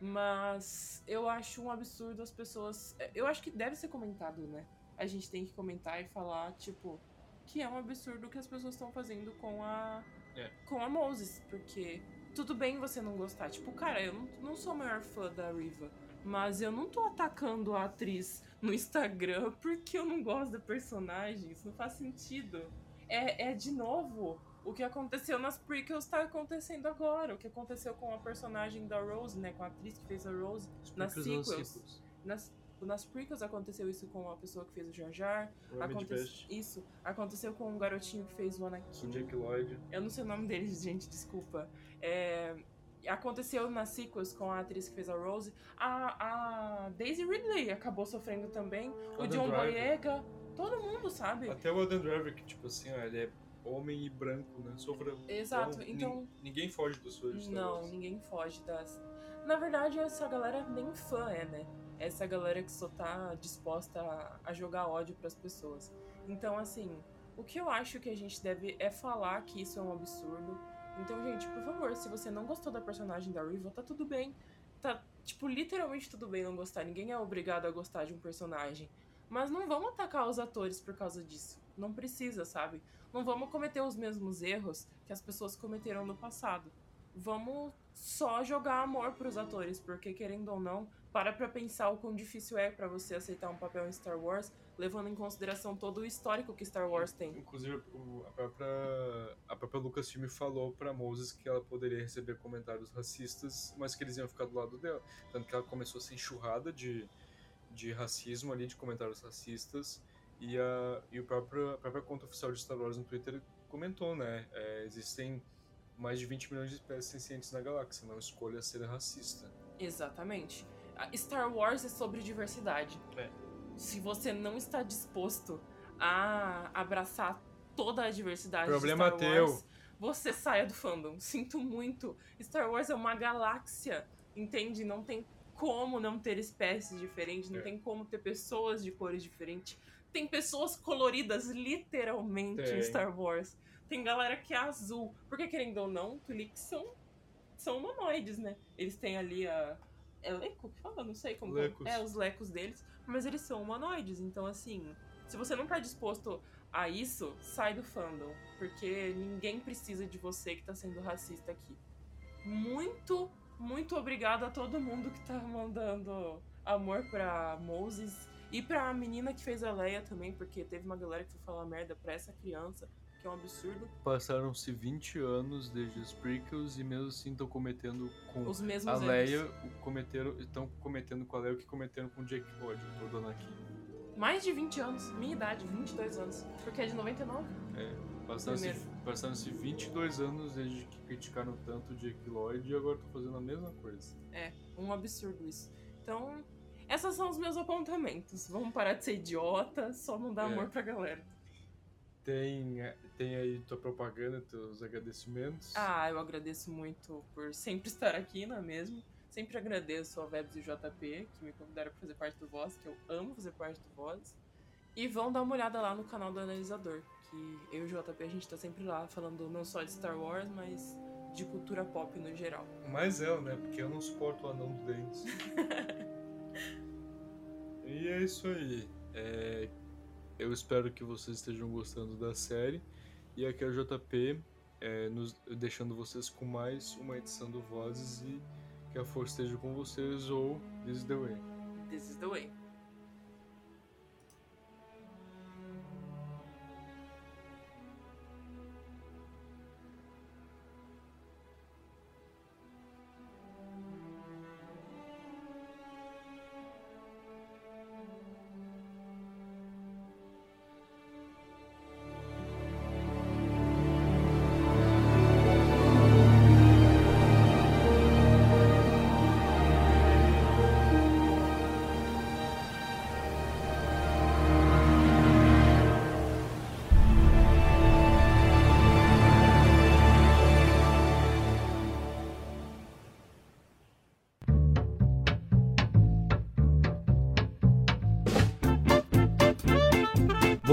Mas eu acho um absurdo as pessoas. Eu acho que deve ser comentado, né? A gente tem que comentar e falar, tipo, que é um absurdo o que as pessoas estão fazendo com a. É. com a Moses. Porque tudo bem você não gostar. Tipo, cara, eu não, não sou a maior fã da Riva. Mas eu não tô atacando a atriz no Instagram <laughs> porque eu não gosto da personagem. Isso não faz sentido. É, é de novo. O que aconteceu nas prequels tá acontecendo agora. O que aconteceu com a personagem da Rose, né? Com a atriz que fez a Rose. Nas sequels. sequels? Nas, nas prequels aconteceu isso com a pessoa que fez o Jar Jar. Aconte- Isso. Aconteceu com o garotinho que fez o Anakin. o Jack Lloyd. Eu não sei o nome deles, <laughs> gente, desculpa. É, Aconteceu nas sequels com a atriz que fez a Rose. A, a Daisy Ridley acabou sofrendo também. O John Driver. Boyega. Todo mundo sabe. Até o Adam Driver, que tipo assim, ó, ele é homem e branco, né? Sofreu. Exato, nin- então- Ninguém foge seu Star Não, ninguém foge das. Na verdade, essa galera nem fã é, né? Essa galera que só tá disposta a, a jogar ódio pras pessoas. Então, assim, o que eu acho que a gente deve é falar que isso é um absurdo. Então, gente, por favor, se você não gostou da personagem da Riva, tá tudo bem. Tá, tipo, literalmente tudo bem não gostar. Ninguém é obrigado a gostar de um personagem. Mas não vamos atacar os atores por causa disso. Não precisa, sabe? Não vamos cometer os mesmos erros que as pessoas cometeram no passado. Vamos só jogar amor pros atores, porque querendo ou não, para pra pensar o quão difícil é pra você aceitar um papel em Star Wars, levando em consideração todo o histórico que Star Wars tem. Inclusive, a própria, a própria Lucasfilm falou pra Moses que ela poderia receber comentários racistas, mas que eles iam ficar do lado dela. Tanto que ela começou a ser enxurrada de, de racismo ali, de comentários racistas. E a, e o próprio, a própria conta oficial de Star Wars no Twitter comentou, né? é, existem mais de 20 milhões de espécies sencientes na galáxia, não escolha ser racista. Exatamente. Star Wars é sobre diversidade. É. Se você não está disposto a abraçar toda a diversidade Problema de Star teu. Wars, você saia do fandom. Sinto muito. Star Wars é uma galáxia, entende? Não tem como não ter espécies diferentes, não É. tem como ter pessoas de cores diferentes. Tem pessoas coloridas, literalmente, em Tem. Star Wars. Tem galera que é azul. Porque, querendo ou não, Twi'leks são, são humanoides, né? Eles têm ali a... É leco que fala? Não sei como... Lecos. É, os lecos deles. Mas eles são humanoides. Então, assim... Se você não tá disposto a isso, sai do fandom. Porque ninguém precisa de você que tá sendo racista aqui. Muito, muito obrigado a todo mundo que tá mandando amor pra Moses. E pra menina que fez a Leia também, porque teve uma galera que foi falar merda pra essa criança, que é um absurdo. Passaram-se 20 anos desde os prequels e mesmo assim estão cometendo com Os mesmos a. Leia, cometeram, estão cometendo com a Leia o que cometeram com o Jake Lloyd, o do Anakin. Mais de 20 anos, minha idade, 22 anos. Porque é de 99. É, passaram-se passaram-se 22 anos desde que criticaram tanto o Jake Lloyd e agora estão fazendo a mesma coisa. É, um absurdo isso. Então, esses são os meus apontamentos. Vamos parar de ser idiota, só não dar É. amor pra galera. Tem, tem aí tua propaganda, teus agradecimentos. Ah, eu agradeço muito por sempre estar aqui, não é mesmo? Sempre agradeço ao Vebs e JP, que me convidaram pra fazer parte do Voz, que eu amo fazer parte do Voz. E vão dar uma olhada lá no canal do Analisador, que eu e o JP a gente tá sempre lá falando não só de Star Wars, mas de cultura pop no geral. Mais ela, né? Porque eu não suporto o anão do dentes. <laughs> e é isso aí. É, eu espero que vocês estejam gostando da série. E aqui é o JP, é, nos, deixando vocês com mais uma edição do Vozes e que a força esteja com vocês ou This is the way. This is the way.